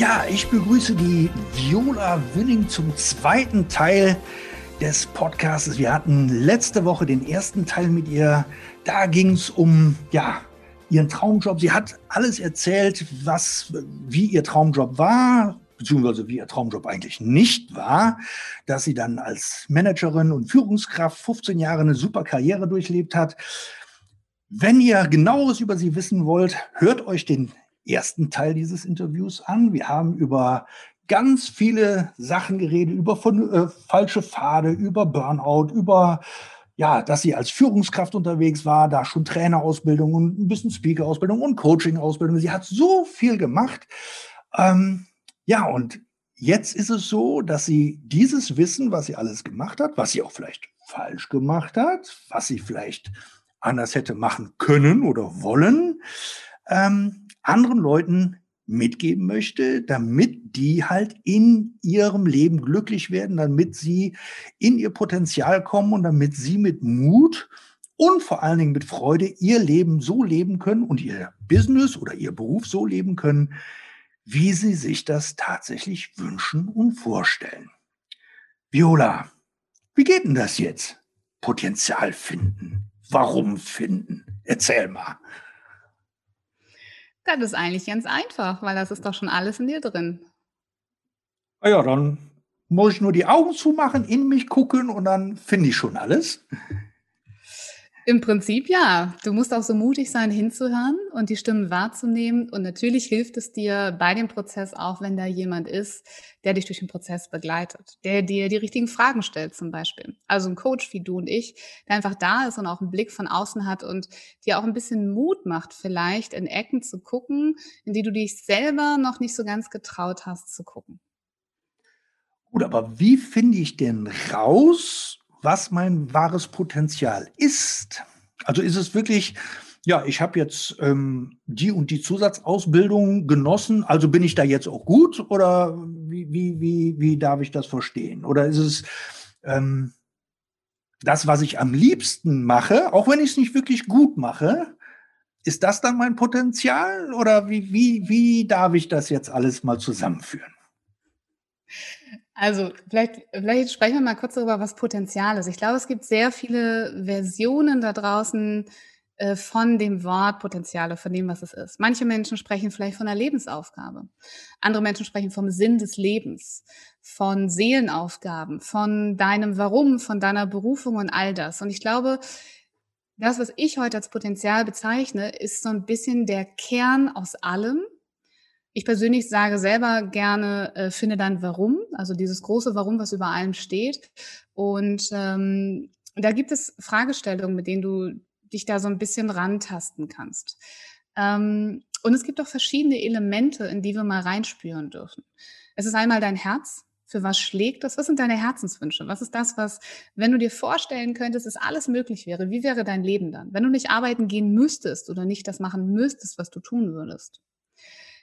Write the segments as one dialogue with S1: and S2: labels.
S1: Ja, ich begrüße die Viola Winning zum zweiten Teil des Podcasts. Wir hatten letzte Woche den ersten Teil mit ihr. Da ging es um ja, ihren Traumjob. Sie hat alles erzählt, was, wie ihr Traumjob war, beziehungsweise wie ihr Traumjob eigentlich nicht war, dass sie dann als Managerin und Führungskraft 15 Jahre eine super Karriere durchlebt hat. Wenn ihr genaueres über sie wissen wollt, hört euch den ersten Teil dieses Interviews an. Wir haben über ganz viele Sachen geredet, über von, äh, falsche Pfade, über Burnout, über ja, dass sie als Führungskraft unterwegs war, da schon Trainerausbildung und ein bisschen Speaker-Ausbildung und Coaching-Ausbildung. Sie hat so viel gemacht. Ähm, ja, und jetzt ist es so, dass sie dieses Wissen, was sie alles gemacht hat, was sie auch vielleicht falsch gemacht hat, was sie vielleicht anders hätte machen können oder wollen, ähm, anderen Leuten mitgeben möchte, damit die halt in ihrem Leben glücklich werden, damit sie in ihr Potenzial kommen und damit sie mit Mut und vor allen Dingen mit Freude ihr Leben so leben können und ihr Business oder ihr Beruf so leben können, wie sie sich das tatsächlich wünschen und vorstellen. Viola, wie geht denn das jetzt? Potenzial finden. Warum finden? Erzähl mal.
S2: Das ist eigentlich ganz einfach, weil das ist doch schon alles in dir drin.
S1: Ah ja, dann muss ich nur die Augen zumachen, in mich gucken und dann finde ich schon alles.
S2: Im Prinzip ja. Du musst auch so mutig sein, hinzuhören und die Stimmen wahrzunehmen. Und natürlich hilft es dir bei dem Prozess auch, wenn da jemand ist, der dich durch den Prozess begleitet, der dir die richtigen Fragen stellt zum Beispiel. Also ein Coach wie du und ich, der einfach da ist und auch einen Blick von außen hat und dir auch ein bisschen Mut macht, vielleicht in Ecken zu gucken, in die du dich selber noch nicht so ganz getraut hast zu gucken.
S1: Gut, aber wie finde ich denn raus, was mein wahres Potenzial ist. Also ist es wirklich, ja, ich habe jetzt ähm, die und die Zusatzausbildung genossen, also bin ich da jetzt auch gut oder wie, wie, wie, wie darf ich das verstehen? Oder ist es ähm, das, was ich am liebsten mache, auch wenn ich es nicht wirklich gut mache, ist das dann mein Potenzial oder wie, wie, wie darf ich das jetzt alles mal zusammenführen?
S2: Also vielleicht, vielleicht sprechen wir mal kurz darüber, was Potenzial ist. Ich glaube, es gibt sehr viele Versionen da draußen äh, von dem Wort Potenziale, von dem, was es ist. Manche Menschen sprechen vielleicht von einer Lebensaufgabe. Andere Menschen sprechen vom Sinn des Lebens, von Seelenaufgaben, von deinem Warum, von deiner Berufung und all das. Und ich glaube, das, was ich heute als Potenzial bezeichne, ist so ein bisschen der Kern aus allem ich persönlich sage selber gerne, äh, finde dein Warum, also dieses große Warum, was über allem steht. Und ähm, da gibt es Fragestellungen, mit denen du dich da so ein bisschen rantasten kannst. Ähm, und es gibt auch verschiedene Elemente, in die wir mal reinspüren dürfen. Es ist einmal dein Herz. Für was schlägt das? Was sind deine Herzenswünsche? Was ist das, was, wenn du dir vorstellen könntest, dass alles möglich wäre, wie wäre dein Leben dann? Wenn du nicht arbeiten gehen müsstest oder nicht das machen müsstest, was du tun würdest.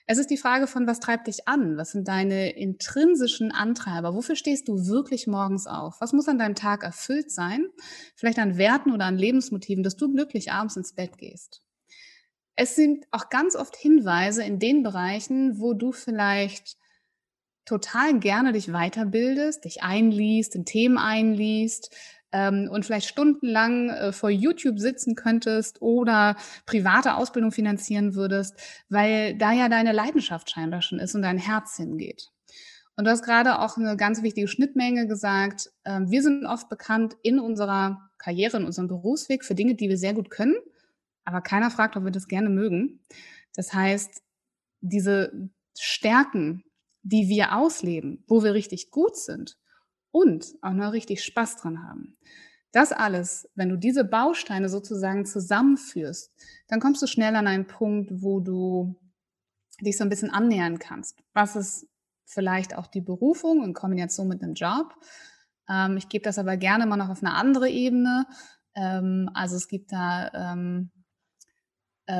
S2: Es ist die Frage von, was treibt dich an? Was sind deine intrinsischen Antreiber? Wofür stehst du wirklich morgens auf? Was muss an deinem Tag erfüllt sein? Vielleicht an Werten oder an Lebensmotiven, dass du glücklich abends ins Bett gehst. Es sind auch ganz oft Hinweise in den Bereichen, wo du vielleicht total gerne dich weiterbildest, dich einliest, in Themen einliest, ähm, und vielleicht stundenlang äh, vor YouTube sitzen könntest oder private Ausbildung finanzieren würdest, weil da ja deine Leidenschaft scheinbar schon ist und dein Herz hingeht. Und du hast gerade auch eine ganz wichtige Schnittmenge gesagt. Äh, wir sind oft bekannt in unserer Karriere, in unserem Berufsweg für Dinge, die wir sehr gut können, aber keiner fragt, ob wir das gerne mögen. Das heißt, diese Stärken, die wir ausleben, wo wir richtig gut sind, und auch noch richtig Spaß dran haben. Das alles, wenn du diese Bausteine sozusagen zusammenführst, dann kommst du schnell an einen Punkt, wo du dich so ein bisschen annähern kannst. Was ist vielleicht auch die Berufung in Kombination mit einem Job. Ähm, ich gebe das aber gerne mal noch auf eine andere Ebene. Ähm, also es gibt da, ähm, äh,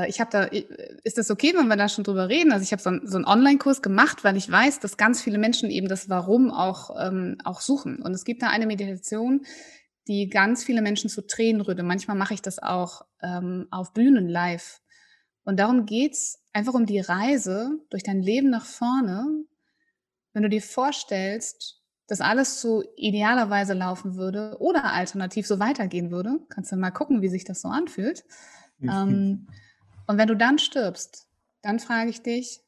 S2: ich habe da, ist das okay, wenn wir da schon drüber reden? Also ich habe so, ein, so einen Online-Kurs gemacht, weil ich weiß, dass ganz viele Menschen eben das Warum auch, ähm, auch suchen. Und es gibt da eine Meditation, die ganz viele Menschen zu Tränen rührt. manchmal mache ich das auch ähm, auf Bühnen live. Und darum geht's einfach um die Reise durch dein Leben nach vorne. Wenn du dir vorstellst, dass alles so idealerweise laufen würde oder alternativ so weitergehen würde, kannst du mal gucken, wie sich das so anfühlt. Mhm. Ähm, und wenn du dann stirbst, dann frage ich dich,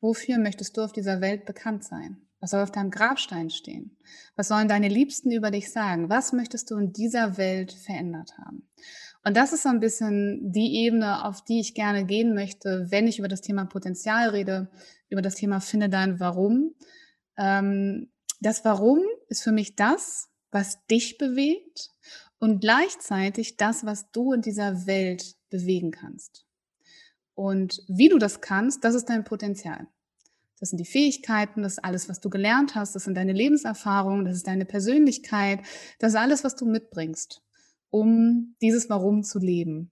S2: wofür möchtest du auf dieser Welt bekannt sein? Was soll auf deinem Grabstein stehen? Was sollen deine Liebsten über dich sagen? Was möchtest du in dieser Welt verändert haben? Und das ist so ein bisschen die Ebene, auf die ich gerne gehen möchte, wenn ich über das Thema Potenzial rede, über das Thema Finde dein Warum. Ähm, das Warum ist für mich das, was dich bewegt und gleichzeitig das, was du in dieser Welt bewegen kannst. Und wie du das kannst, das ist dein Potenzial. Das sind die Fähigkeiten, das ist alles, was du gelernt hast, das sind deine Lebenserfahrungen, das ist deine Persönlichkeit, das ist alles, was du mitbringst, um dieses Warum zu leben.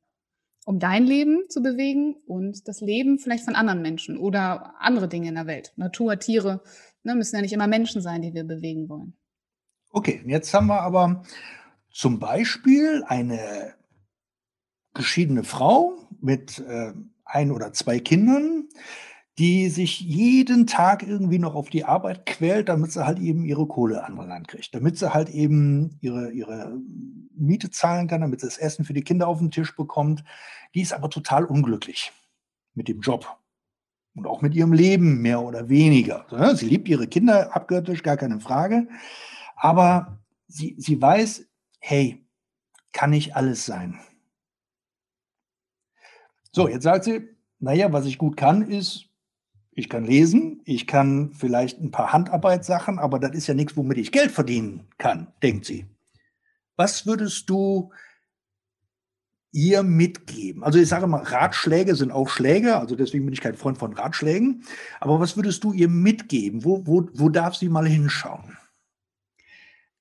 S2: Um dein Leben zu bewegen und das Leben vielleicht von anderen Menschen oder andere Dinge in der Welt. Natur, Tiere, ne, müssen ja nicht immer Menschen sein, die wir bewegen wollen.
S1: Okay, jetzt haben wir aber zum Beispiel eine geschiedene Frau mit äh, ein oder zwei Kindern, die sich jeden Tag irgendwie noch auf die Arbeit quält, damit sie halt eben ihre Kohle an Land kriegt, damit sie halt eben ihre, ihre Miete zahlen kann, damit sie das Essen für die Kinder auf den Tisch bekommt. Die ist aber total unglücklich mit dem Job und auch mit ihrem Leben mehr oder weniger. Sie liebt ihre Kinder abgöttisch, gar keine Frage, aber sie, sie weiß, hey, kann nicht alles sein. So, jetzt sagt sie, naja, was ich gut kann, ist ich kann lesen, ich kann vielleicht ein paar Handarbeitssachen, aber das ist ja nichts, womit ich Geld verdienen kann, denkt sie. Was würdest du ihr mitgeben? Also ich sage mal, Ratschläge sind auch Schläge, also deswegen bin ich kein Freund von Ratschlägen. Aber was würdest du ihr mitgeben? Wo, wo, wo darf sie mal hinschauen?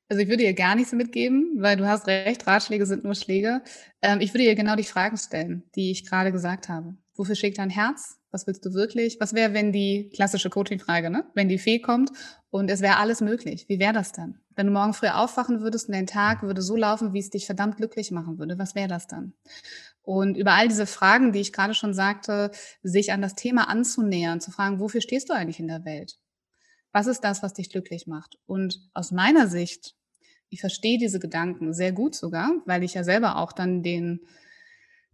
S2: Also ich würde ihr gar nichts mitgeben, weil du hast recht, Ratschläge sind nur Schläge. Ähm, ich würde ihr genau die Fragen stellen, die ich gerade gesagt habe. Wofür schlägt dein Herz? Was willst du wirklich? Was wäre, wenn die klassische Coaching-Frage, ne? Wenn die Fee kommt und es wäre alles möglich, wie wäre das dann? Wenn du morgen früh aufwachen würdest und dein Tag würde so laufen, wie es dich verdammt glücklich machen würde, was wäre das dann? Und über all diese Fragen, die ich gerade schon sagte, sich an das Thema anzunähern, zu fragen, wofür stehst du eigentlich in der Welt? Was ist das, was dich glücklich macht? Und aus meiner Sicht, ich verstehe diese Gedanken sehr gut sogar, weil ich ja selber auch dann den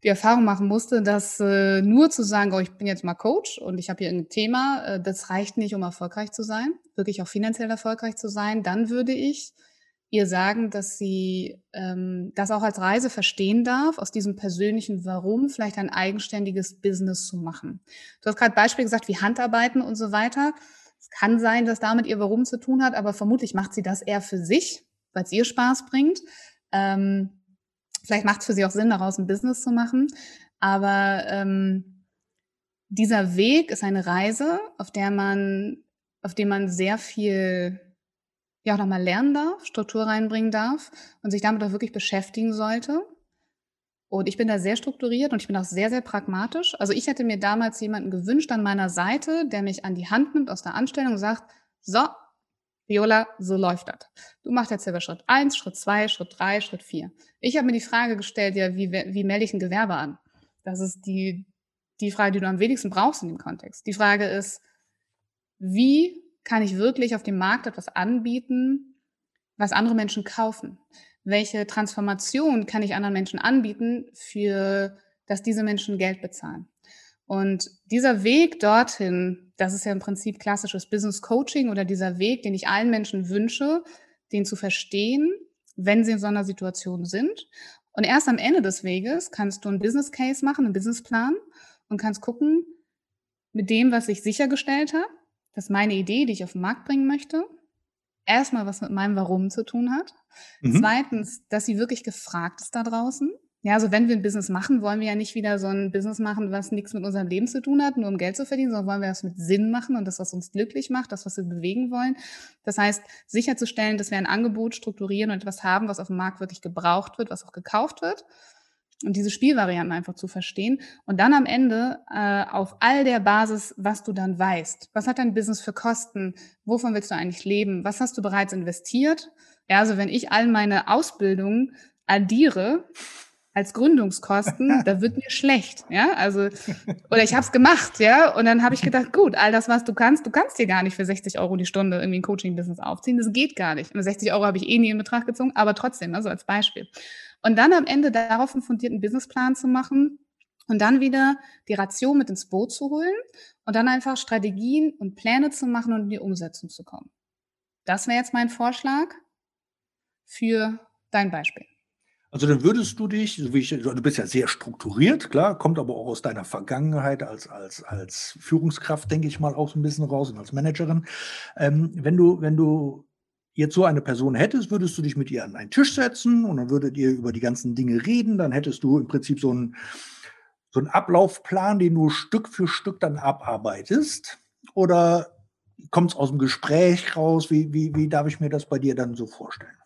S2: die Erfahrung machen musste, dass äh, nur zu sagen, oh, ich bin jetzt mal Coach und ich habe hier ein Thema, äh, das reicht nicht, um erfolgreich zu sein, wirklich auch finanziell erfolgreich zu sein. Dann würde ich ihr sagen, dass sie ähm, das auch als Reise verstehen darf, aus diesem persönlichen Warum vielleicht ein eigenständiges Business zu machen. Du hast gerade Beispiele gesagt wie Handarbeiten und so weiter. Es kann sein, dass damit ihr Warum zu tun hat, aber vermutlich macht sie das eher für sich, weil es ihr Spaß bringt. Ähm, Vielleicht macht es für sie auch Sinn, daraus ein Business zu machen. Aber ähm, dieser Weg ist eine Reise, auf der man, auf dem man sehr viel ja auch nochmal lernen darf, Struktur reinbringen darf und sich damit auch wirklich beschäftigen sollte. Und ich bin da sehr strukturiert und ich bin auch sehr, sehr pragmatisch. Also ich hätte mir damals jemanden gewünscht an meiner Seite, der mich an die Hand nimmt aus der Anstellung und sagt, so, Viola, so läuft das. Du machst jetzt selber Schritt eins, Schritt zwei, Schritt drei, Schritt vier. Ich habe mir die Frage gestellt, ja, wie, wie melde ich ein Gewerbe an? Das ist die, die Frage, die du am wenigsten brauchst in dem Kontext. Die Frage ist, wie kann ich wirklich auf dem Markt etwas anbieten, was andere Menschen kaufen? Welche Transformation kann ich anderen Menschen anbieten, für dass diese Menschen Geld bezahlen? Und dieser Weg dorthin, das ist ja im Prinzip klassisches Business Coaching oder dieser Weg, den ich allen Menschen wünsche, den zu verstehen, wenn sie in so einer Situation sind. Und erst am Ende des Weges kannst du einen Business Case machen, einen Businessplan und kannst gucken, mit dem, was ich sichergestellt habe, dass meine Idee, die ich auf den Markt bringen möchte, erstmal was mit meinem Warum zu tun hat. Mhm. Zweitens, dass sie wirklich gefragt ist da draußen Ja, also wenn wir ein Business machen, wollen wir ja nicht wieder so ein Business machen, was nichts mit unserem Leben zu tun hat, nur um Geld zu verdienen, sondern wollen wir das mit Sinn machen und das, was uns glücklich macht, das, was wir bewegen wollen. Das heißt, sicherzustellen, dass wir ein Angebot strukturieren und etwas haben, was auf dem Markt wirklich gebraucht wird, was auch gekauft wird. Und diese Spielvarianten einfach zu verstehen. Und dann am Ende äh, auf all der Basis, was du dann weißt. Was hat dein Business für Kosten? Wovon willst du eigentlich leben? Was hast du bereits investiert? Ja, also wenn ich all meine Ausbildungen addiere, als Gründungskosten, da wird mir schlecht, ja, also oder ich habe es gemacht, ja, und dann habe ich gedacht, gut, all das, was du kannst, du kannst dir gar nicht für 60 Euro die Stunde irgendwie ein Coaching-Business aufziehen, das geht gar nicht. Und 60 Euro habe ich eh nie in Betracht gezogen, aber trotzdem, also als Beispiel. Und dann am Ende darauf einen fundierten Businessplan zu machen und dann wieder die Ration mit ins Boot zu holen und dann einfach Strategien und Pläne zu machen und in die Umsetzung zu kommen. Das wäre jetzt mein Vorschlag für dein Beispiel.
S1: Also dann würdest du dich, so wie ich, du bist ja sehr strukturiert, klar, kommt aber auch aus deiner Vergangenheit als, als, als Führungskraft, denke ich mal, auch so ein bisschen raus und als Managerin. Ähm, wenn du, wenn du jetzt so eine Person hättest, würdest du dich mit ihr an einen Tisch setzen und dann würdet ihr über die ganzen Dinge reden, dann hättest du im Prinzip so einen, so einen Ablaufplan, den du Stück für Stück dann abarbeitest? Oder kommt es aus dem Gespräch raus? Wie, wie, wie darf ich mir das bei dir dann so vorstellen?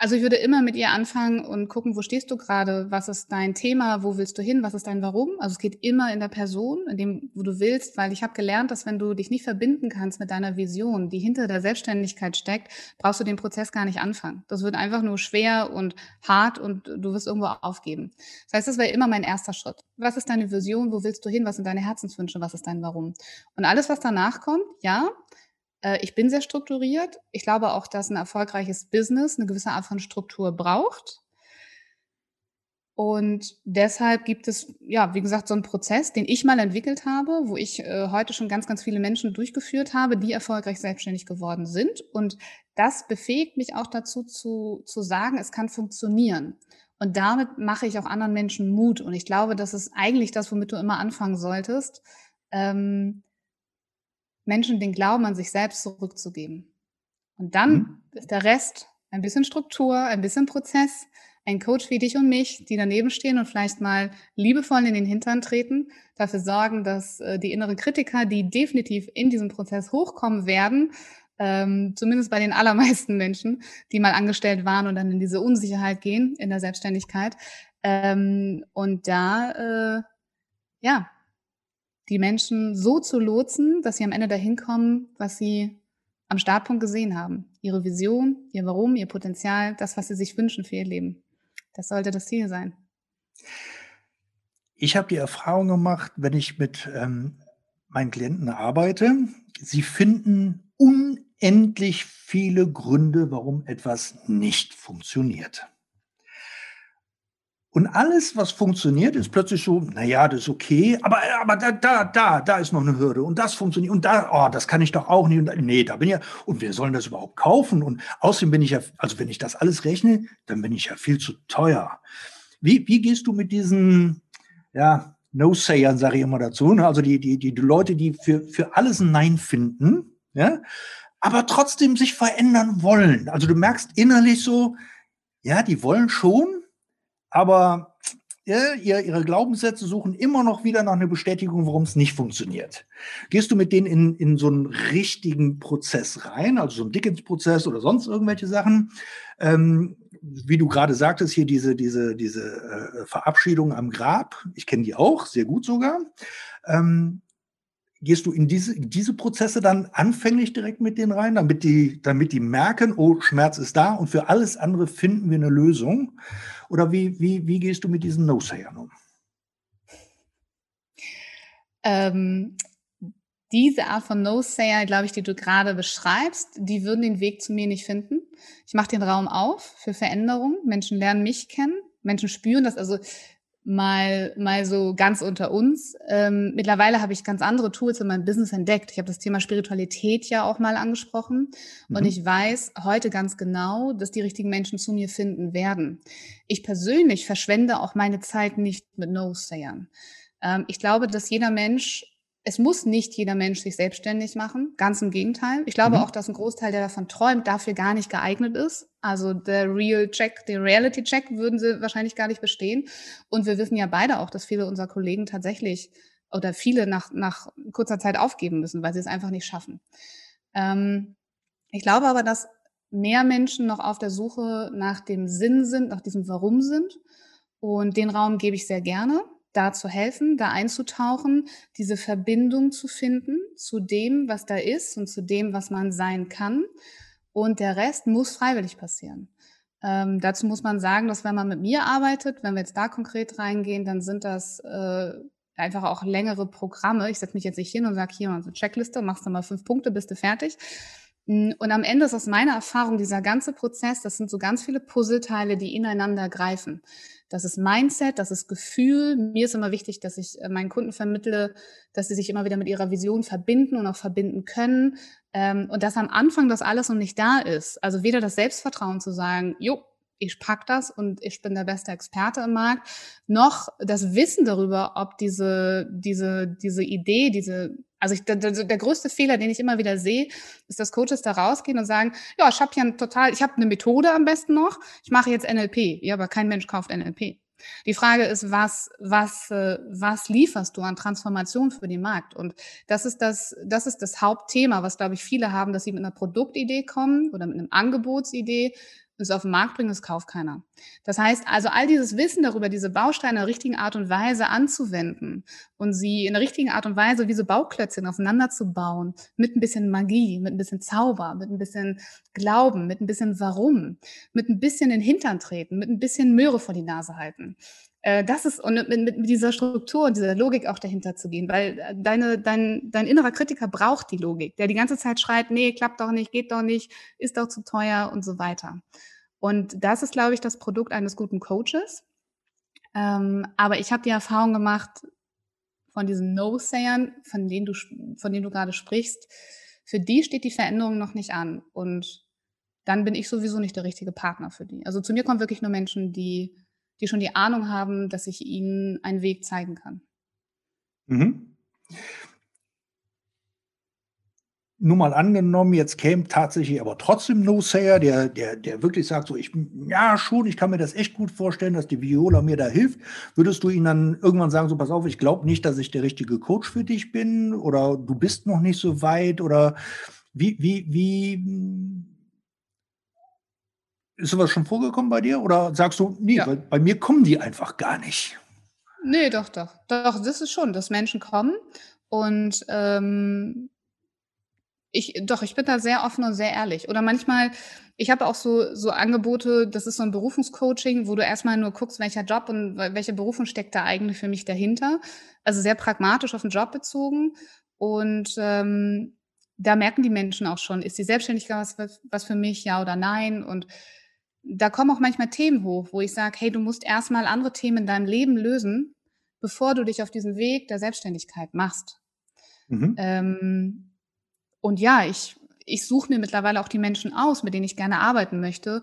S2: Also ich würde immer mit ihr anfangen und gucken, wo stehst du gerade, was ist dein Thema, wo willst du hin, was ist dein Warum. Also es geht immer in der Person, in dem, wo du willst, weil ich habe gelernt, dass wenn du dich nicht verbinden kannst mit deiner Vision, die hinter der Selbstständigkeit steckt, brauchst du den Prozess gar nicht anfangen. Das wird einfach nur schwer und hart und du wirst irgendwo aufgeben. Das heißt, das wäre immer mein erster Schritt. Was ist deine Vision, wo willst du hin, was sind deine Herzenswünsche, was ist dein Warum? Und alles, was danach kommt, ja, ich bin sehr strukturiert. Ich glaube auch, dass ein erfolgreiches Business eine gewisse Art von Struktur braucht. Und deshalb gibt es, ja, wie gesagt, so einen Prozess, den ich mal entwickelt habe, wo ich äh, heute schon ganz, ganz viele Menschen durchgeführt habe, die erfolgreich selbstständig geworden sind. Und das befähigt mich auch dazu zu, zu sagen, es kann funktionieren. Und damit mache ich auch anderen Menschen Mut. Und ich glaube, das ist eigentlich das, womit du immer anfangen solltest. Ähm, Menschen den Glauben an sich selbst zurückzugeben. Und dann mhm. ist der Rest ein bisschen Struktur, ein bisschen Prozess, ein Coach wie dich und mich, die daneben stehen und vielleicht mal liebevoll in den Hintern treten, dafür sorgen, dass äh, die inneren Kritiker, die definitiv in diesem Prozess hochkommen werden, ähm, zumindest bei den allermeisten Menschen, die mal angestellt waren und dann in diese Unsicherheit gehen in der Selbstständigkeit. Ähm, und da, äh, ja, die Menschen so zu lotsen, dass sie am Ende dahin kommen, was sie am Startpunkt gesehen haben. Ihre Vision, ihr Warum, ihr Potenzial, das, was sie sich wünschen für ihr Leben. Das sollte das Ziel sein.
S1: Ich habe die Erfahrung gemacht, wenn ich mit ähm, meinen Klienten arbeite, sie finden unendlich viele Gründe, warum etwas nicht funktioniert. Und alles, was funktioniert, ist plötzlich so, naja, das ist okay, aber, aber da, da, da, da ist noch eine Hürde und das funktioniert und da, oh, das kann ich doch auch nicht. Und, nee, da bin ich ja, und wir sollen das überhaupt kaufen. Und außerdem bin ich ja, also wenn ich das alles rechne, dann bin ich ja viel zu teuer. Wie, wie gehst du mit diesen, ja, No-Sayern, sage ich immer dazu, ne? also die, die, die, die Leute, die für, für alles ein Nein finden, ja, aber trotzdem sich verändern wollen. Also du merkst innerlich so, ja, die wollen schon, aber ja, ihre Glaubenssätze suchen immer noch wieder nach einer Bestätigung, warum es nicht funktioniert. Gehst du mit denen in, in so einen richtigen Prozess rein, also so einen Dickens-Prozess oder sonst irgendwelche Sachen? Ähm, wie du gerade sagtest, hier diese, diese, diese äh, Verabschiedung am Grab, ich kenne die auch, sehr gut sogar. Ähm, gehst du in diese, diese Prozesse dann anfänglich direkt mit denen rein, damit die, damit die merken, oh, Schmerz ist da und für alles andere finden wir eine Lösung? Oder wie, wie, wie gehst du mit diesen No-Sayern um?
S2: Ähm, diese Art von No-Sayer, glaube ich, die du gerade beschreibst, die würden den Weg zu mir nicht finden. Ich mache den Raum auf für Veränderung. Menschen lernen mich kennen. Menschen spüren das. Also mal, mal so ganz unter uns. Ähm, mittlerweile habe ich ganz andere Tools in meinem Business entdeckt. Ich habe das Thema Spiritualität ja auch mal angesprochen. Mhm. Und ich weiß heute ganz genau, dass die richtigen Menschen zu mir finden werden. Ich persönlich verschwende auch meine Zeit nicht mit No-Sayern. Ähm, ich glaube, dass jeder Mensch es muss nicht jeder Mensch sich selbstständig machen, ganz im Gegenteil. Ich glaube mhm. auch, dass ein Großteil, der davon träumt, dafür gar nicht geeignet ist. Also der Real Check, der Reality Check würden sie wahrscheinlich gar nicht bestehen. Und wir wissen ja beide auch, dass viele unserer Kollegen tatsächlich oder viele nach, nach kurzer Zeit aufgeben müssen, weil sie es einfach nicht schaffen. Ähm, ich glaube aber, dass mehr Menschen noch auf der Suche nach dem Sinn sind, nach diesem Warum sind. Und den Raum gebe ich sehr gerne da zu helfen, da einzutauchen, diese Verbindung zu finden zu dem, was da ist und zu dem, was man sein kann. Und der Rest muss freiwillig passieren. Ähm, dazu muss man sagen, dass wenn man mit mir arbeitet, wenn wir jetzt da konkret reingehen, dann sind das äh, einfach auch längere Programme. Ich setze mich jetzt nicht hin und sage, hier mal so eine Checkliste, machst du mal fünf Punkte, bist du fertig. Mm, und am Ende ist aus meiner Erfahrung dieser ganze Prozess, das sind so ganz viele Puzzleteile, die ineinander greifen. Das ist Mindset, das ist Gefühl. Mir ist immer wichtig, dass ich äh, meinen Kunden vermittle, dass sie sich immer wieder mit ihrer Vision verbinden und auch verbinden können. Ähm, und dass am Anfang das alles noch nicht da ist. Also weder das Selbstvertrauen zu sagen, jo, ich pack das und ich bin der beste Experte im Markt, noch das Wissen darüber, ob diese, diese, diese Idee, diese, also ich, der, der größte Fehler, den ich immer wieder sehe, ist, dass Coaches da rausgehen und sagen, ja, ich habe ja total, ich habe eine Methode am besten noch, ich mache jetzt NLP. Ja, aber kein Mensch kauft NLP. Die Frage ist, was, was, äh, was lieferst du an Transformation für den Markt? Und das ist das, das ist das Hauptthema, was, glaube ich, viele haben, dass sie mit einer Produktidee kommen oder mit einem Angebotsidee es auf den Markt bringen, das kauft keiner. Das heißt also, all dieses Wissen darüber, diese Bausteine in der richtigen Art und Weise anzuwenden und sie in der richtigen Art und Weise diese Bauklötzchen aufeinander zu bauen, mit ein bisschen Magie, mit ein bisschen Zauber, mit ein bisschen Glauben, mit ein bisschen Warum, mit ein bisschen den Hintern treten, mit ein bisschen Möhre vor die Nase halten. Äh, das ist, und mit, mit, mit, dieser Struktur und dieser Logik auch dahinter zu gehen, weil äh, deine, dein, dein innerer Kritiker braucht die Logik, der die ganze Zeit schreit, nee, klappt doch nicht, geht doch nicht, ist doch zu teuer und so weiter. Und das ist, glaube ich, das Produkt eines guten Coaches. Ähm, aber ich habe die Erfahrung gemacht von diesen No-Sayern, von denen du, von denen du gerade sprichst, für die steht die Veränderung noch nicht an. Und dann bin ich sowieso nicht der richtige Partner für die. Also zu mir kommen wirklich nur Menschen, die die schon die Ahnung haben, dass ich ihnen einen Weg zeigen kann.
S1: Mhm. Nur mal angenommen, jetzt käme tatsächlich aber trotzdem No-Sayer, der, der, der wirklich sagt, so ich, ja schon, ich kann mir das echt gut vorstellen, dass die Viola mir da hilft. Würdest du ihn dann irgendwann sagen, so pass auf, ich glaube nicht, dass ich der richtige Coach für dich bin oder du bist noch nicht so weit oder wie, wie, wie, ist sowas schon vorgekommen bei dir? Oder sagst du, nee, ja. bei mir kommen die einfach gar nicht?
S2: Nee, doch, doch. Doch, das ist schon, dass Menschen kommen. Und ähm, ich, doch, ich bin da sehr offen und sehr ehrlich. Oder manchmal, ich habe auch so, so Angebote, das ist so ein Berufungscoaching, wo du erstmal nur guckst, welcher Job und welche Berufung steckt da eigentlich für mich dahinter. Also sehr pragmatisch auf den Job bezogen. Und ähm, da merken die Menschen auch schon, ist die Selbstständigkeit was, was für mich, ja oder nein? Und da kommen auch manchmal Themen hoch, wo ich sage, hey, du musst erstmal andere Themen in deinem Leben lösen, bevor du dich auf diesen Weg der Selbstständigkeit machst. Mhm. Ähm, und ja, ich, ich suche mir mittlerweile auch die Menschen aus, mit denen ich gerne arbeiten möchte.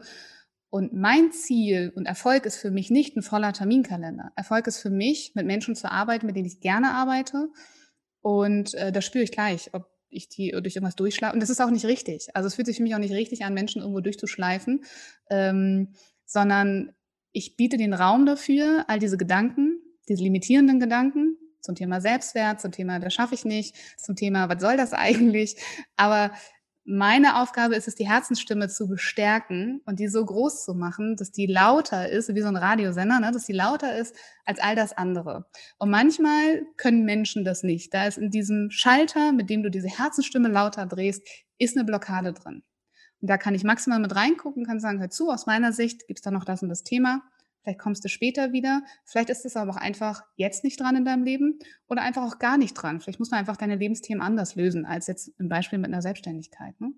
S2: Und mein Ziel und Erfolg ist für mich nicht ein voller Terminkalender. Erfolg ist für mich, mit Menschen zu arbeiten, mit denen ich gerne arbeite. Und äh, das spüre ich gleich, ob ich die durch irgendwas durchschleife. Und das ist auch nicht richtig. Also es fühlt sich für mich auch nicht richtig an, Menschen irgendwo durchzuschleifen, ähm, sondern ich biete den Raum dafür, all diese Gedanken, diese limitierenden Gedanken zum Thema Selbstwert, zum Thema, das schaffe ich nicht, zum Thema, was soll das eigentlich? Aber meine Aufgabe ist es, die Herzensstimme zu bestärken und die so groß zu machen, dass die lauter ist, wie so ein Radiosender, ne, dass die lauter ist als all das andere. Und manchmal können Menschen das nicht. Da ist in diesem Schalter, mit dem du diese Herzensstimme lauter drehst, ist eine Blockade drin. Und da kann ich maximal mit reingucken, kann sagen, hör zu, aus meiner Sicht gibt es da noch das und das Thema. Vielleicht kommst du später wieder. Vielleicht ist es aber auch einfach jetzt nicht dran in deinem Leben oder einfach auch gar nicht dran. Vielleicht muss man einfach deine Lebensthemen anders lösen als jetzt im Beispiel mit einer Selbstständigkeit. Ne?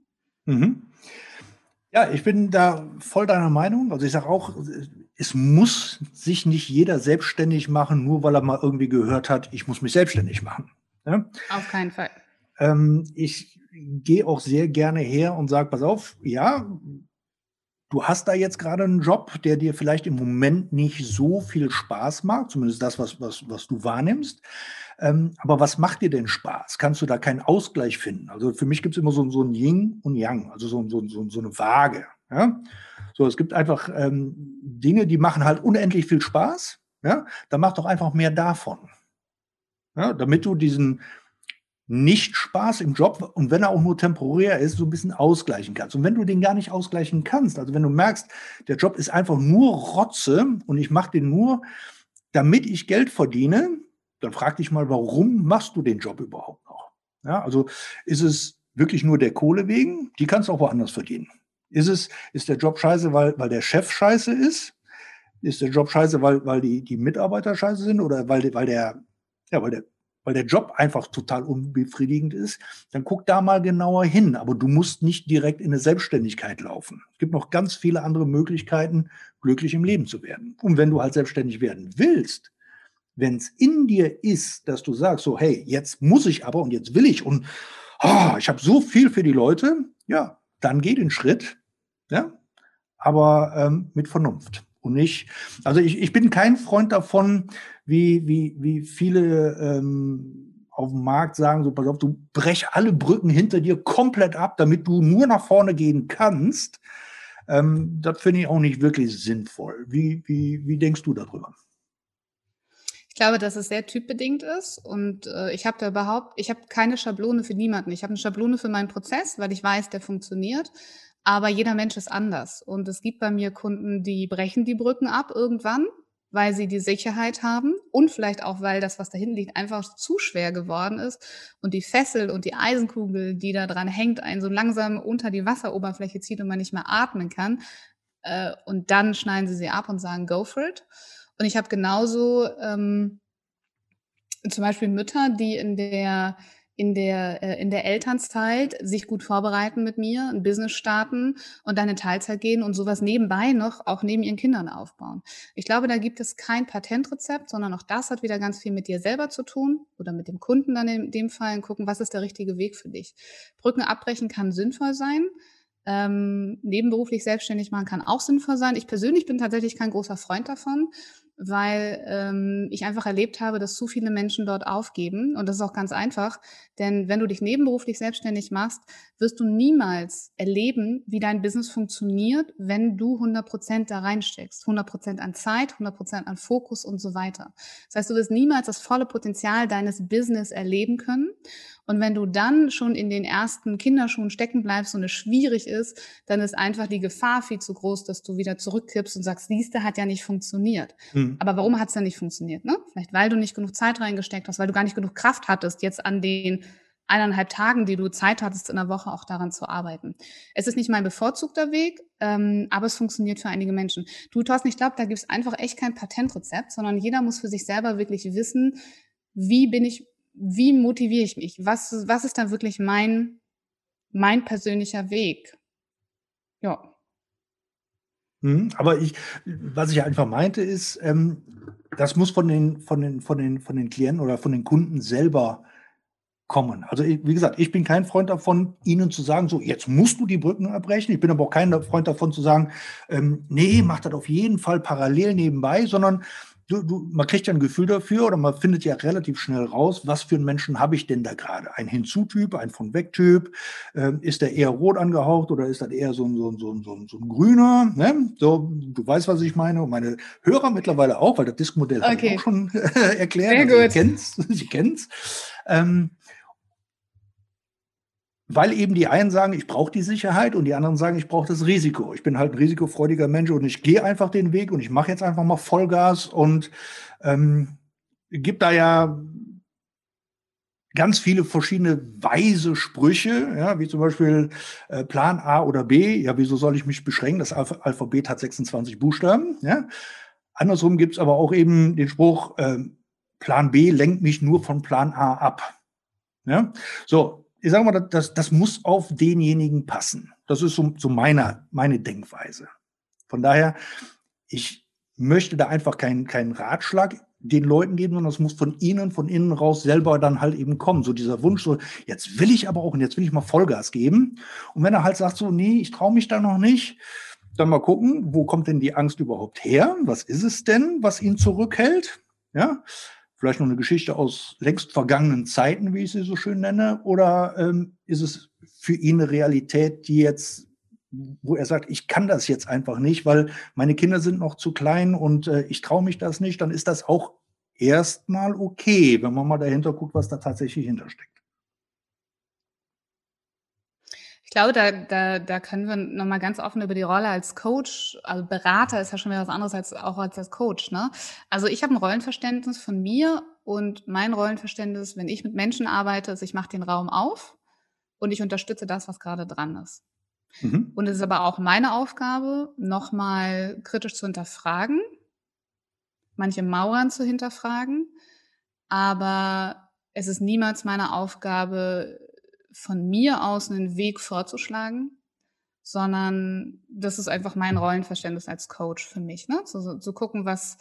S1: Mhm. Ja, ich bin da voll deiner Meinung. Also ich sage auch, es muss sich nicht jeder selbstständig machen, nur weil er mal irgendwie gehört hat, ich muss mich selbstständig machen.
S2: Ja? Auf keinen Fall.
S1: Ähm, ich gehe auch sehr gerne her und sage, pass auf, ja, du hast da jetzt gerade einen Job, der dir vielleicht im Moment nicht so viel Spaß macht, zumindest das, was, was, was du wahrnimmst. Ähm, aber was macht dir denn Spaß? Kannst du da keinen Ausgleich finden? Also für mich gibt es immer so, so ein Yin und Yang, also so, so, so, so eine Waage. Ja? So, es gibt einfach ähm, Dinge, die machen halt unendlich viel Spaß. Ja? Dann mach doch einfach mehr davon. Ja? Damit du diesen, nicht Spaß im Job und wenn er auch nur temporär ist, so ein bisschen ausgleichen kannst. Und wenn du den gar nicht ausgleichen kannst, also wenn du merkst, der Job ist einfach nur Rotze und ich mache den nur, damit ich Geld verdiene, dann frag dich mal, warum machst du den Job überhaupt noch? Ja, also ist es wirklich nur der Kohle wegen? Die kannst du auch woanders verdienen. Ist es, ist der Job scheiße, weil, weil der Chef scheiße ist? Ist der Job scheiße, weil, weil die, die Mitarbeiter scheiße sind oder weil, weil der, ja, weil der weil der Job einfach total unbefriedigend ist, dann guck da mal genauer hin. Aber du musst nicht direkt in eine Selbstständigkeit laufen. Es gibt noch ganz viele andere Möglichkeiten, glücklich im Leben zu werden. Und wenn du halt selbstständig werden willst, wenn es in dir ist, dass du sagst, so, hey, jetzt muss ich aber und jetzt will ich und oh, ich habe so viel für die Leute, ja, dann geh den Schritt, ja, aber ähm, mit Vernunft und nicht. Also ich, ich bin kein Freund davon, wie, wie, wie viele ähm, auf dem Markt sagen, so pass auf, du brech alle Brücken hinter dir komplett ab, damit du nur nach vorne gehen kannst. Ähm, das finde ich auch nicht wirklich sinnvoll. Wie, wie, wie denkst du darüber?
S2: Ich glaube, dass es sehr typbedingt ist und äh, ich habe da überhaupt, ich habe keine Schablone für niemanden. Ich habe eine Schablone für meinen Prozess, weil ich weiß, der funktioniert. Aber jeder Mensch ist anders. Und es gibt bei mir Kunden, die brechen die Brücken ab irgendwann, weil sie die Sicherheit haben und vielleicht auch, weil das, was dahin liegt, einfach zu schwer geworden ist und die Fessel und die Eisenkugel, die da dran hängt, einen so langsam unter die Wasseroberfläche zieht und man nicht mehr atmen kann. Äh, und dann schneiden sie sie ab und sagen, go for it. Und ich habe genauso ähm, zum Beispiel Mütter, die in der in der, äh, in der Elternzeit sich gut vorbereiten mit mir, ein Business starten und dann in Teilzeit gehen und sowas nebenbei noch auch neben ihren Kindern aufbauen. Ich glaube, da gibt es kein Patentrezept, sondern auch das hat wieder ganz viel mit dir selber zu tun oder mit dem Kunden dann in dem Fall und gucken, was ist der richtige Weg für dich. Brücken abbrechen kann sinnvoll sein. Ähm, nebenberuflich selbstständig machen kann auch sinnvoll sein. Ich persönlich bin tatsächlich kein großer Freund davon, weil ähm, ich einfach erlebt habe, dass zu viele Menschen dort aufgeben. Und das ist auch ganz einfach, denn wenn du dich nebenberuflich selbstständig machst, wirst du niemals erleben, wie dein Business funktioniert, wenn du 100 Prozent da reinsteckst. 100 Prozent an Zeit, 100 Prozent an Fokus und so weiter. Das heißt, du wirst niemals das volle Potenzial deines Business erleben können. Und wenn du dann schon in den ersten Kinderschuhen stecken bleibst und es schwierig ist, dann ist einfach die Gefahr viel zu groß, dass du wieder zurückkippst und sagst, siehste, hat ja nicht funktioniert. Mhm. Aber warum hat es dann nicht funktioniert? Ne? Vielleicht weil du nicht genug Zeit reingesteckt hast, weil du gar nicht genug Kraft hattest, jetzt an den eineinhalb Tagen, die du Zeit hattest in der Woche, auch daran zu arbeiten. Es ist nicht mein bevorzugter Weg, ähm, aber es funktioniert für einige Menschen. Du, Thorsten, ich glaube, da gibt es einfach echt kein Patentrezept, sondern jeder muss für sich selber wirklich wissen, wie bin ich wie motiviere ich mich? Was, was ist da wirklich mein, mein persönlicher Weg? Ja.
S1: Mhm, aber ich, was ich einfach meinte, ist, ähm, das muss von den, von, den, von, den, von den Klienten oder von den Kunden selber kommen. Also wie gesagt, ich bin kein Freund davon, ihnen zu sagen, so jetzt musst du die Brücken abbrechen. Ich bin aber auch kein Freund davon zu sagen, ähm, nee, mach das auf jeden Fall parallel nebenbei, sondern du, du, man kriegt ja ein Gefühl dafür oder man findet ja relativ schnell raus, was für einen Menschen habe ich denn da gerade? Ein Hinzutyp, ein von Weg-Typ? Ähm, ist der eher rot angehaucht oder ist das eher so ein, so ein, so ein, so ein, so ein grüner? Ne? So, du weißt, was ich meine. Und meine Hörer mittlerweile auch, weil das Diskmodell okay. habe ich auch schon erklärt. Sehr also gut. Sie kennt's. Sie kennt's. Ähm, weil eben die einen sagen, ich brauche die Sicherheit und die anderen sagen, ich brauche das Risiko. Ich bin halt ein risikofreudiger Mensch und ich gehe einfach den Weg und ich mache jetzt einfach mal Vollgas und ähm, gibt da ja ganz viele verschiedene weise Sprüche, ja, wie zum Beispiel äh, Plan A oder B. Ja, wieso soll ich mich beschränken? Das Alph Alphabet hat 26 Buchstaben. Ja. Andersrum gibt es aber auch eben den Spruch, äh, Plan B lenkt mich nur von Plan A ab. Ja. So, ich sage mal, das, das muss auf denjenigen passen. Das ist so, so meine, meine Denkweise. Von daher, ich möchte da einfach keinen keinen Ratschlag den Leuten geben, sondern es muss von ihnen, von innen raus selber dann halt eben kommen. So dieser Wunsch, so jetzt will ich aber auch und jetzt will ich mal Vollgas geben. Und wenn er halt sagt, so, nee, ich traue mich da noch nicht, dann mal gucken, wo kommt denn die Angst überhaupt her? Was ist es denn, was ihn zurückhält? Ja, vielleicht noch eine Geschichte aus längst vergangenen Zeiten, wie ich sie so schön nenne? Oder ähm, ist es für ihn eine Realität, die jetzt, wo er sagt, ich kann das jetzt einfach nicht, weil meine Kinder sind noch zu klein und äh, ich traue mich das nicht, dann ist das auch erstmal okay, wenn man mal dahinter guckt, was da tatsächlich hintersteckt.
S2: Ich glaube, da, da, da können wir nochmal ganz offen über die Rolle als Coach, also Berater ist ja schon wieder was anderes als auch als, als Coach. Ne? Also ich habe ein Rollenverständnis von mir und mein Rollenverständnis, wenn ich mit Menschen arbeite, ist, ich mache den Raum auf und ich unterstütze das, was gerade dran ist. Mhm. Und es ist aber auch meine Aufgabe, nochmal kritisch zu hinterfragen, manche Mauern zu hinterfragen, aber es ist niemals meine Aufgabe, von mir aus einen Weg vorzuschlagen, sondern das ist einfach mein Rollenverständnis als Coach für mich, ne? Zu, zu gucken, was,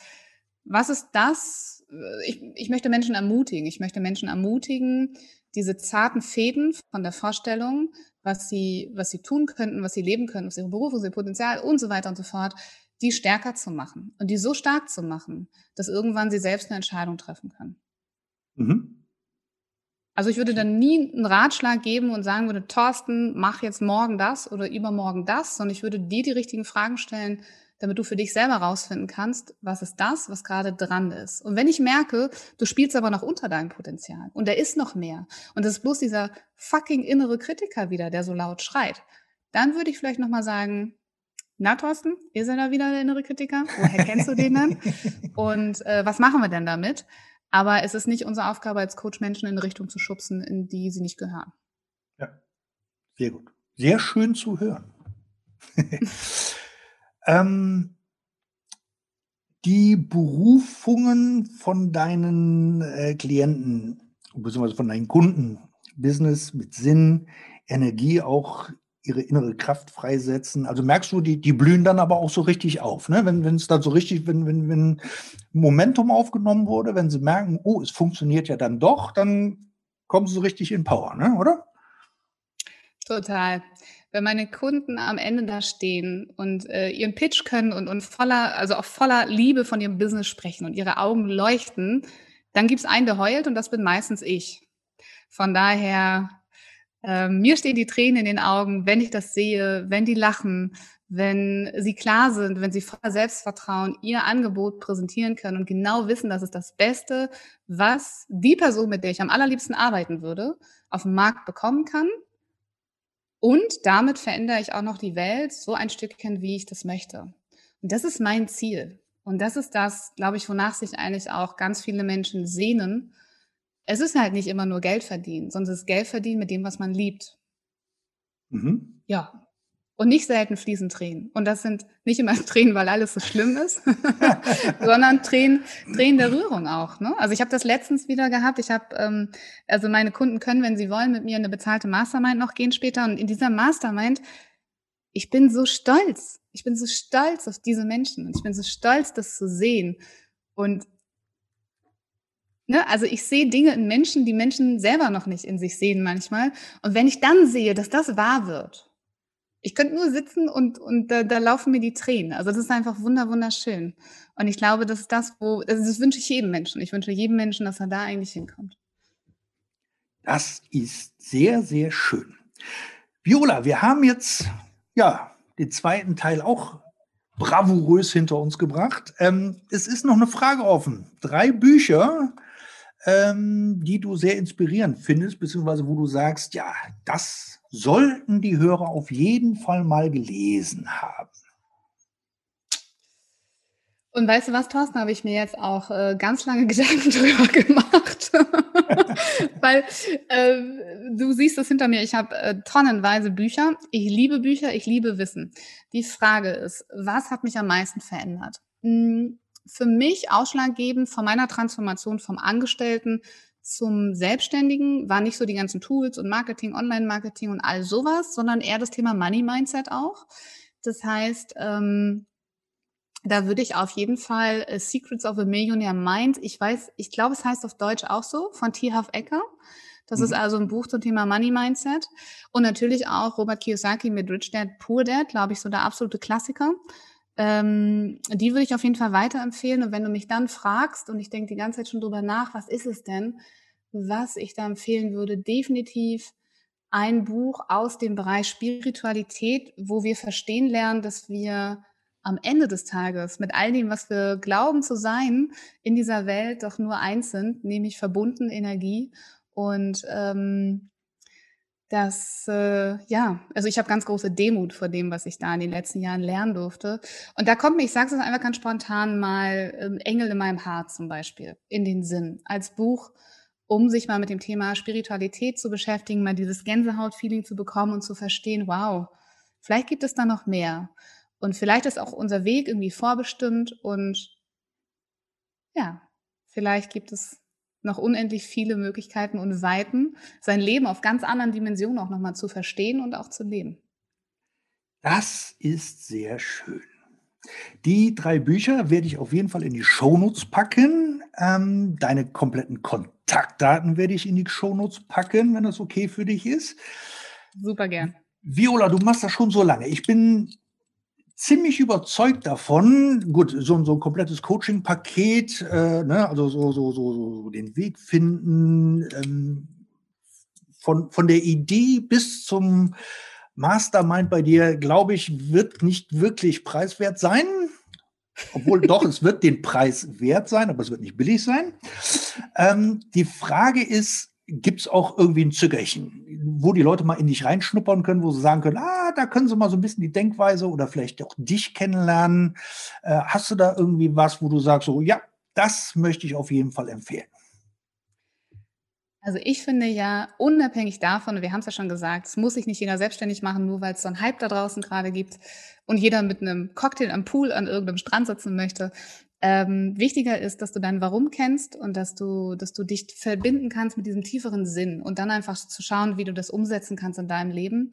S2: was ist das? Ich, ich möchte Menschen ermutigen. Ich möchte Menschen ermutigen, diese zarten Fäden von der Vorstellung, was sie, was sie tun könnten, was sie leben könnten, was ihre Berufe, ihr Potenzial und so weiter und so fort, die stärker zu machen und die so stark zu machen, dass irgendwann sie selbst eine Entscheidung treffen können. Mhm. Also ich würde dann nie einen Ratschlag geben und sagen würde, Thorsten, mach jetzt morgen das oder übermorgen das, sondern ich würde dir die richtigen Fragen stellen, damit du für dich selber rausfinden kannst, was ist das, was gerade dran ist. Und wenn ich merke, du spielst aber noch unter deinem Potenzial und da ist noch mehr und das ist bloß dieser fucking innere Kritiker wieder, der so laut schreit, dann würde ich vielleicht nochmal sagen, na Thorsten, ist er da wieder der innere Kritiker? Woher kennst du den dann? Und äh, was machen wir denn damit? Aber es ist nicht unsere Aufgabe als Coach, Menschen in eine Richtung zu schubsen, in die sie nicht gehören.
S1: Ja, sehr gut. Sehr schön zu hören. ähm, die Berufungen von deinen äh, Klienten, beziehungsweise von deinen Kunden, Business mit Sinn, Energie auch ihre innere Kraft freisetzen. Also merkst du, die, die blühen dann aber auch so richtig auf, ne? Wenn es dann so richtig, wenn, wenn, wenn Momentum aufgenommen wurde, wenn sie merken, oh, es funktioniert ja dann doch, dann kommen sie so richtig in Power, ne? oder?
S2: Total. Wenn meine Kunden am Ende da stehen und äh, ihren Pitch können und, und voller, also auch voller Liebe von ihrem Business sprechen und ihre Augen leuchten, dann gibt es einen, der heult und das bin meistens ich. Von daher ähm, mir stehen die Tränen in den Augen, wenn ich das sehe, wenn die lachen, wenn sie klar sind, wenn sie voller Selbstvertrauen ihr Angebot präsentieren können und genau wissen, dass es das Beste, was die Person, mit der ich am allerliebsten arbeiten würde, auf dem Markt bekommen kann. Und damit verändere ich auch noch die Welt so ein Stückchen, wie ich das möchte. Und das ist mein Ziel. Und das ist das, glaube ich, wonach sich eigentlich auch ganz viele Menschen sehnen es ist halt nicht immer nur Geld verdienen, sondern es ist Geld verdienen mit dem, was man liebt. Mhm. Ja. Und nicht selten fließen Tränen. Und das sind nicht immer Tränen, weil alles so schlimm ist, sondern Tränen, Tränen der Rührung auch. Ne? Also ich habe das letztens wieder gehabt. Ich habe, ähm, also meine Kunden können, wenn sie wollen, mit mir eine bezahlte Mastermind noch gehen später. Und in dieser Mastermind, ich bin so stolz. Ich bin so stolz auf diese Menschen. Und ich bin so stolz, das zu sehen. Und Ne? Also ich sehe Dinge in Menschen, die Menschen selber noch nicht in sich sehen manchmal. Und wenn ich dann sehe, dass das wahr wird, ich könnte nur sitzen und, und da, da laufen mir die Tränen. Also das ist einfach wunder, wunderschön. Und ich glaube, das ist das, wo, also das wünsche ich jedem Menschen. Ich wünsche jedem Menschen, dass er da eigentlich hinkommt.
S1: Das ist sehr, sehr schön. Viola, wir haben jetzt ja den zweiten Teil auch bravourös hinter uns gebracht. Ähm, es ist noch eine Frage offen. Drei Bücher, ähm, die du sehr inspirierend findest, beziehungsweise wo du sagst, ja, das sollten die Hörer auf jeden Fall mal gelesen haben.
S2: Und weißt du was, Thorsten, habe ich mir jetzt auch äh, ganz lange Gedanken drüber gemacht. Weil äh, du siehst das hinter mir, ich habe äh, tonnenweise Bücher. Ich liebe Bücher, ich liebe Wissen. Die Frage ist, was hat mich am meisten verändert? Hm, für mich ausschlaggebend von meiner Transformation vom Angestellten zum Selbstständigen war nicht so die ganzen Tools und Marketing, Online-Marketing und all sowas, sondern eher das Thema Money-Mindset auch. Das heißt, ähm, da würde ich auf jeden Fall äh, Secrets of a Millionaire Mind, ich weiß, ich glaube, es heißt auf Deutsch auch so, von T. Huff Ecker. Das mhm. ist also ein Buch zum Thema Money Mindset. Und natürlich auch Robert Kiyosaki mit Rich Dad, Poor Dad, glaube ich, so der absolute Klassiker. Ähm, die würde ich auf jeden Fall weiterempfehlen. Und wenn du mich dann fragst, und ich denke die ganze Zeit schon drüber nach, was ist es denn, was ich da empfehlen würde, definitiv ein Buch aus dem Bereich Spiritualität, wo wir verstehen lernen, dass wir am Ende des Tages mit all dem, was wir glauben zu sein, in dieser Welt doch nur eins sind, nämlich verbunden Energie. Und ähm, das, äh, ja, also ich habe ganz große Demut vor dem, was ich da in den letzten Jahren lernen durfte. Und da kommt mir, ich sage es einfach ganz spontan, mal ähm, Engel in meinem Haar zum Beispiel in den Sinn als Buch, um sich mal mit dem Thema Spiritualität zu beschäftigen, mal dieses Gänsehaut-Feeling zu bekommen und zu verstehen, wow, vielleicht gibt es da noch mehr. Und vielleicht ist auch unser Weg irgendwie vorbestimmt und ja, vielleicht gibt es noch unendlich viele Möglichkeiten und Weiten, sein Leben auf ganz anderen Dimensionen auch nochmal zu verstehen und auch zu leben.
S1: Das ist sehr schön. Die drei Bücher werde ich auf jeden Fall in die Shownotes packen. Ähm, deine kompletten Kontaktdaten werde ich in die Shownotes packen, wenn das okay für dich ist.
S2: Super gern.
S1: Viola, du machst das schon so lange. Ich bin ziemlich überzeugt davon. Gut, so, so ein komplettes Coaching-Paket, äh, ne, also so, so, so, so den Weg finden, ähm, von, von der Idee bis zum Mastermind bei dir, glaube ich, wird nicht wirklich preiswert sein. Obwohl doch, es wird den Preis wert sein, aber es wird nicht billig sein. Ähm, die Frage ist, gibt es auch irgendwie ein Zückerchen, wo die Leute mal in dich reinschnuppern können, wo sie sagen können, ah, da können sie mal so ein bisschen die Denkweise oder vielleicht auch dich kennenlernen. Äh, hast du da irgendwie was, wo du sagst, so, ja, das möchte ich auf jeden Fall empfehlen?
S2: Also ich finde ja, unabhängig davon, wir haben es ja schon gesagt, es muss sich nicht jeder selbstständig machen, nur weil es so einen Hype da draußen gerade gibt und jeder mit einem Cocktail am Pool an irgendeinem Strand sitzen möchte. Ähm, wichtiger ist, dass du dein Warum kennst und dass du, dass du dich verbinden kannst mit diesem tieferen Sinn und dann einfach zu schauen, wie du das umsetzen kannst in deinem Leben.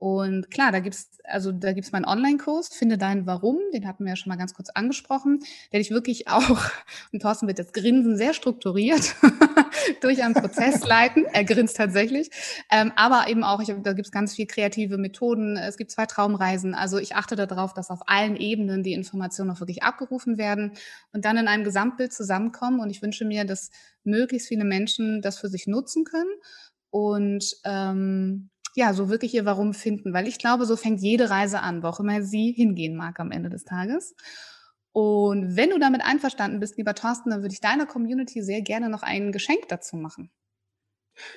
S2: Und klar, da gibt's also da gibt's meinen Online-Kurs, finde dein Warum, den hatten wir ja schon mal ganz kurz angesprochen, der dich wirklich auch, und Thorsten wird jetzt grinsen, sehr strukturiert durch einen Prozess leiten. Er grinst tatsächlich. Ähm, aber eben auch, ich, da gibt's ganz viel kreative Methoden. Es gibt zwei Traumreisen. Also ich achte darauf, dass auf allen Ebenen die Informationen auch wirklich abgerufen werden und dann in einem Gesamtbild zusammenkommen. Und ich wünsche mir, dass möglichst viele Menschen das für sich nutzen können. Und ähm, ja, so wirklich ihr Warum finden, weil ich glaube, so fängt jede Reise an, wo auch immer sie hingehen mag am Ende des Tages. Und wenn du damit einverstanden bist, lieber Thorsten, dann würde ich deiner Community sehr gerne noch ein Geschenk dazu machen.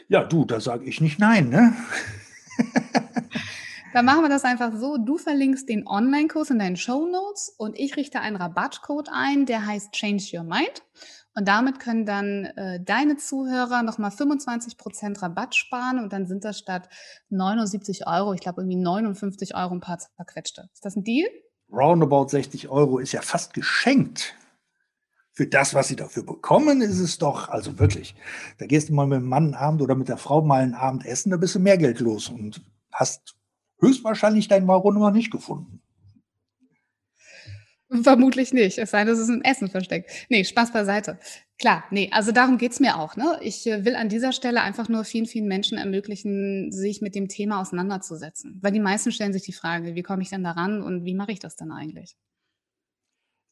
S1: Ja, du, da sage ich nicht nein, ne?
S2: Dann machen wir das einfach so. Du verlinkst den Online-Kurs in deinen Show Notes und ich richte einen Rabattcode ein, der heißt Change Your Mind. Und damit können dann äh, deine Zuhörer nochmal 25% Rabatt sparen und dann sind das statt 79 Euro, ich glaube irgendwie 59 Euro ein paar zerquetschte. Ist das ein Deal?
S1: Roundabout 60 Euro ist ja fast geschenkt. Für das, was sie dafür bekommen, ist es doch, also wirklich, da gehst du mal mit dem Mann einen Abend oder mit der Frau mal einen Abend essen, da bist du mehr Geld los und hast höchstwahrscheinlich dein Warum nicht gefunden.
S2: Vermutlich nicht, es sei denn, es ist ein Essen versteckt. Nee, Spaß beiseite. Klar, nee, also darum geht's mir auch. Ne? Ich äh, will an dieser Stelle einfach nur vielen, vielen Menschen ermöglichen, sich mit dem Thema auseinanderzusetzen. Weil die meisten stellen sich die Frage, wie komme ich denn daran und wie mache ich das denn eigentlich?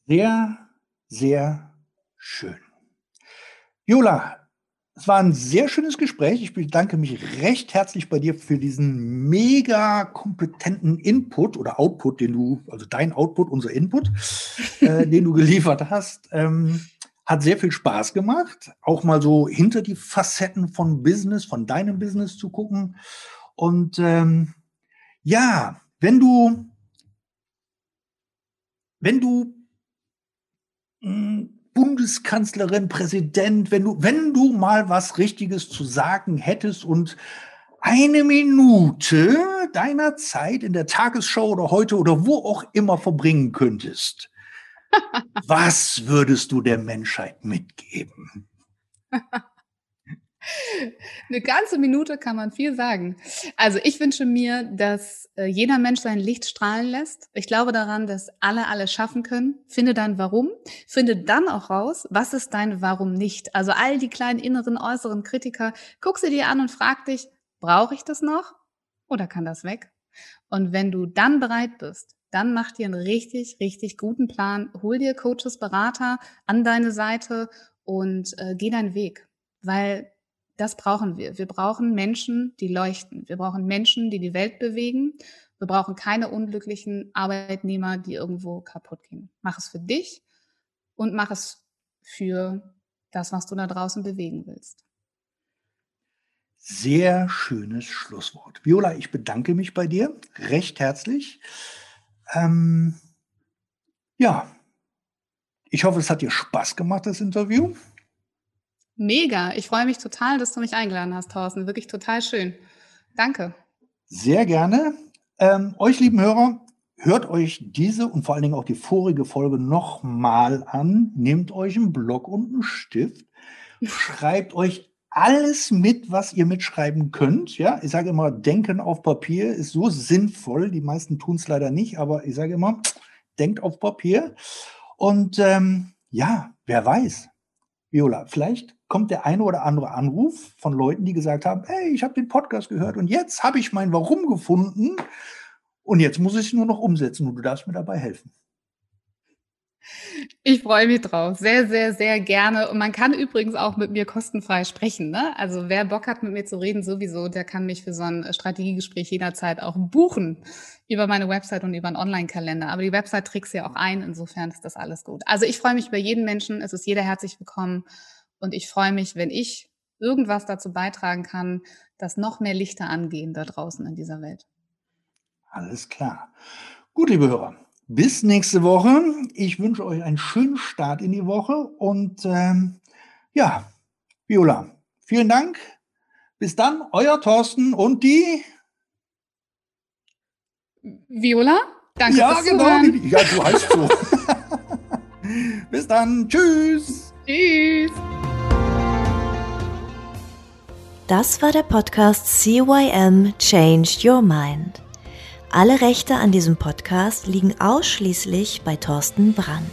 S1: Sehr, sehr schön. Jola, es war ein sehr schönes Gespräch. Ich bedanke mich recht herzlich bei dir für diesen mega kompetenten Input oder Output, den du, also dein Output, unser Input, äh, den du geliefert hast. Ähm, hat sehr viel Spaß gemacht, auch mal so hinter die Facetten von Business, von deinem Business zu gucken. Und ähm, ja, wenn du, wenn du mh, hm, Bundeskanzlerin, Präsident, wenn du, wenn du mal was Richtiges zu sagen hättest und eine Minute deiner Zeit in der Tagesschau oder heute oder wo auch immer verbringen könntest, was würdest du der Menschheit mitgeben?
S2: Eine ganze Minute kann man viel sagen. Also ich wünsche mir, dass äh, jeder Mensch sein Licht strahlen lässt. Ich glaube daran, dass alle alles schaffen können. Finde dein Warum. Finde dann auch raus, was ist dein Warum nicht. Also all die kleinen inneren, äußeren Kritiker, guck sie dir an und frag dich, brauche ich das noch oder kann das weg? Und wenn du dann bereit bist, dann mach dir einen richtig, richtig guten Plan. Hol dir Coaches, Berater an deine Seite und äh, geh deinen Weg. Weil das brauchen wir. Wir brauchen Menschen, die leuchten. Wir brauchen Menschen, die die Welt bewegen. Wir brauchen keine unglücklichen Arbeitnehmer, die irgendwo kaputt gehen. Mach es für dich und mach es für das, was du da draußen bewegen willst.
S1: Sehr schönes Schlusswort. Viola, ich bedanke mich bei dir recht herzlich. Ähm, ja, ich hoffe, es hat dir Spaß gemacht, das Interview.
S2: Mega. Ich freue mich total, dass du mich eingeladen hast, Thorsten. Wirklich total schön. Danke.
S1: Sehr gerne. Ähm, euch, lieben Hörer, hört euch diese und vor allen Dingen auch die vorige Folge nochmal an. Nehmt euch einen Block und einen Stift. Schreibt euch alles mit, was ihr mitschreiben könnt. Ja, ich sage immer, Denken auf Papier ist so sinnvoll. Die meisten tun es leider nicht, aber ich sage immer, denkt auf Papier. Und ähm, ja, wer weiß, Viola, vielleicht kommt der eine oder andere Anruf von Leuten, die gesagt haben, hey, ich habe den Podcast gehört und jetzt habe ich mein Warum gefunden und jetzt muss ich es nur noch umsetzen und du darfst mir dabei helfen.
S2: Ich freue mich drauf. Sehr, sehr, sehr gerne. Und man kann übrigens auch mit mir kostenfrei sprechen. Ne? Also wer Bock hat, mit mir zu reden, sowieso, der kann mich für so ein Strategiegespräch jederzeit auch buchen über meine Website und über einen Online-Kalender. Aber die Website trägst ja auch ein. Insofern ist das alles gut. Also ich freue mich über jeden Menschen. Es ist jeder herzlich willkommen. Und ich freue mich, wenn ich irgendwas dazu beitragen kann, dass noch mehr Lichter angehen da draußen in dieser Welt.
S1: Alles klar. Gut, liebe Hörer. Bis nächste Woche. Ich wünsche euch einen schönen Start in die Woche und ähm, ja, Viola, vielen Dank. Bis dann, euer Thorsten und die
S2: Viola. Danke
S1: ja, genau. Die, ja, du heißt so. Bis dann. Tschüss.
S2: Tschüss.
S3: Das war der Podcast CYM Changed Your Mind. Alle Rechte an diesem Podcast liegen ausschließlich bei Thorsten Brandt.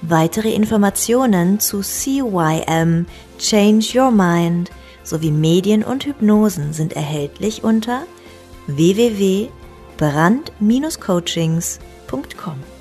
S3: Weitere Informationen zu CYM Change Your Mind sowie Medien und Hypnosen sind erhältlich unter www.brand-coachings.com.